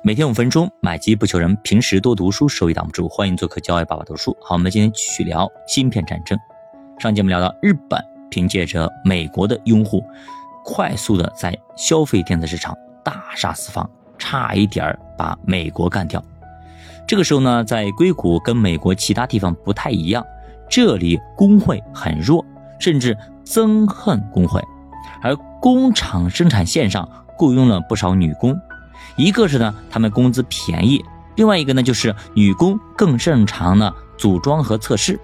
每天五分钟，买机不求人。平时多读书，收益挡不住。欢迎做客教爱爸爸读书。好，我们今天继续聊芯片战争。上节我们聊到，日本凭借着美国的拥护，快速的在消费电子市场大杀四方，差一点儿把美国干掉。这个时候呢，在硅谷跟美国其他地方不太一样，这里工会很弱，甚至憎恨工会，而工厂生产线上雇佣了不少女工。一个是呢，他们工资便宜；另外一个呢，就是女工更擅长呢组装和测试，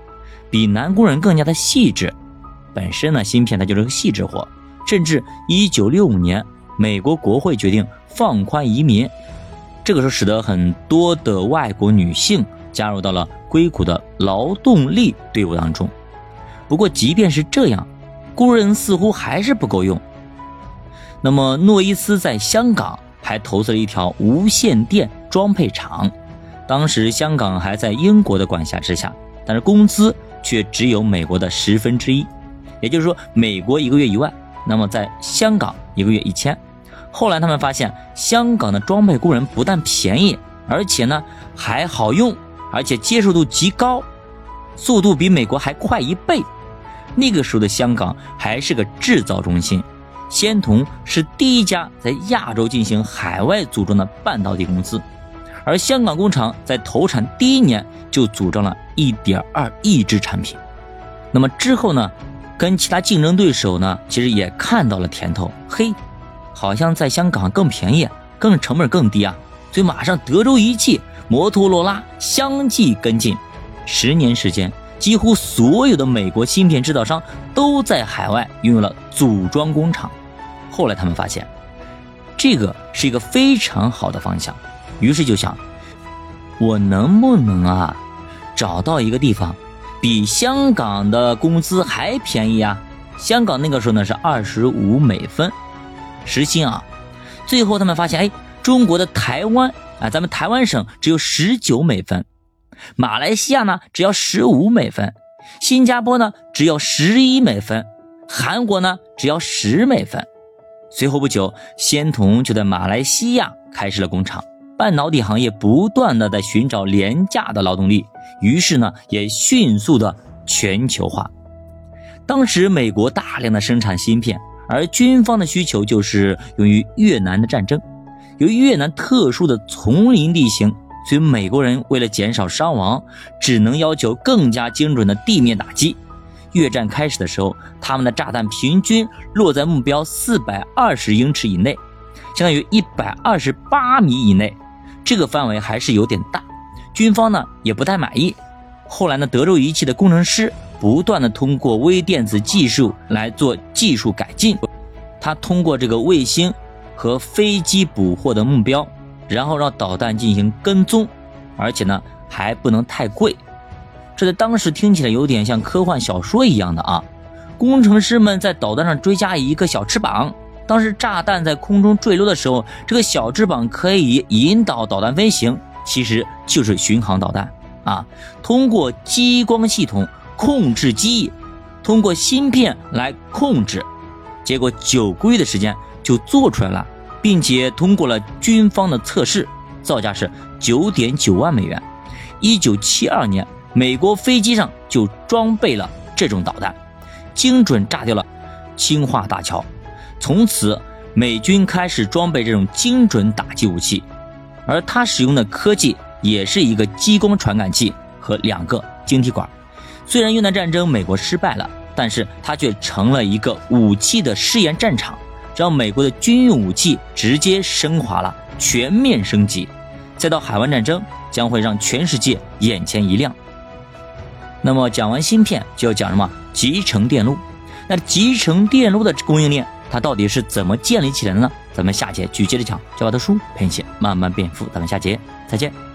比男工人更加的细致。本身呢，芯片它就是个细致活。甚至一九六五年，美国国会决定放宽移民，这个时候使得很多的外国女性加入到了硅谷的劳动力队伍当中。不过，即便是这样，工人似乎还是不够用。那么，诺伊斯在香港。还投资了一条无线电装配厂，当时香港还在英国的管辖之下，但是工资却只有美国的十分之一，也就是说，美国一个月一万，那么在香港一个月一千。后来他们发现，香港的装配工人不但便宜，而且呢还好用，而且接受度极高，速度比美国还快一倍。那个时候的香港还是个制造中心。仙童是第一家在亚洲进行海外组装的半导体公司，而香港工厂在投产第一年就组装了一点二亿只产品。那么之后呢，跟其他竞争对手呢，其实也看到了甜头，嘿，好像在香港更便宜，更成本更低啊，所以马上德州仪器、摩托罗拉相继跟进，十年时间。几乎所有的美国芯片制造商都在海外拥有了组装工厂。后来他们发现，这个是一个非常好的方向，于是就想，我能不能啊，找到一个地方，比香港的工资还便宜啊？香港那个时候呢是二十五美分时薪啊。最后他们发现，哎，中国的台湾啊，咱们台湾省只有十九美分。马来西亚呢，只要十五美分；新加坡呢，只要十一美分；韩国呢，只要十美分。随后不久，仙童就在马来西亚开设了工厂。半导体行业不断的在寻找廉价的劳动力，于是呢，也迅速的全球化。当时美国大量的生产芯片，而军方的需求就是用于越南的战争。由于越南特殊的丛林地形。所以美国人为了减少伤亡，只能要求更加精准的地面打击。越战开始的时候，他们的炸弹平均落在目标四百二十英尺以内，相当于一百二十八米以内，这个范围还是有点大。军方呢也不太满意。后来呢，德州仪器的工程师不断的通过微电子技术来做技术改进，他通过这个卫星和飞机捕获的目标。然后让导弹进行跟踪，而且呢还不能太贵，这在当时听起来有点像科幻小说一样的啊。工程师们在导弹上追加一个小翅膀，当时炸弹在空中坠落的时候，这个小翅膀可以引导导弹飞行，其实就是巡航导弹啊。通过激光系统控制机翼，通过芯片来控制，结果九个月的时间就做出来了。并且通过了军方的测试，造价是九点九万美元。一九七二年，美国飞机上就装备了这种导弹，精准炸掉了青化大桥。从此，美军开始装备这种精准打击武器，而它使用的科技也是一个激光传感器和两个晶体管。虽然越南战争美国失败了，但是它却成了一个武器的试验战场。让美国的军用武器直接升华了，全面升级，再到海湾战争将会让全世界眼前一亮。那么讲完芯片，就要讲什么？集成电路。那集成电路的供应链，它到底是怎么建立起来的呢？咱们下节继续接着讲。教我的书陪你慢慢变富，咱们下节再见。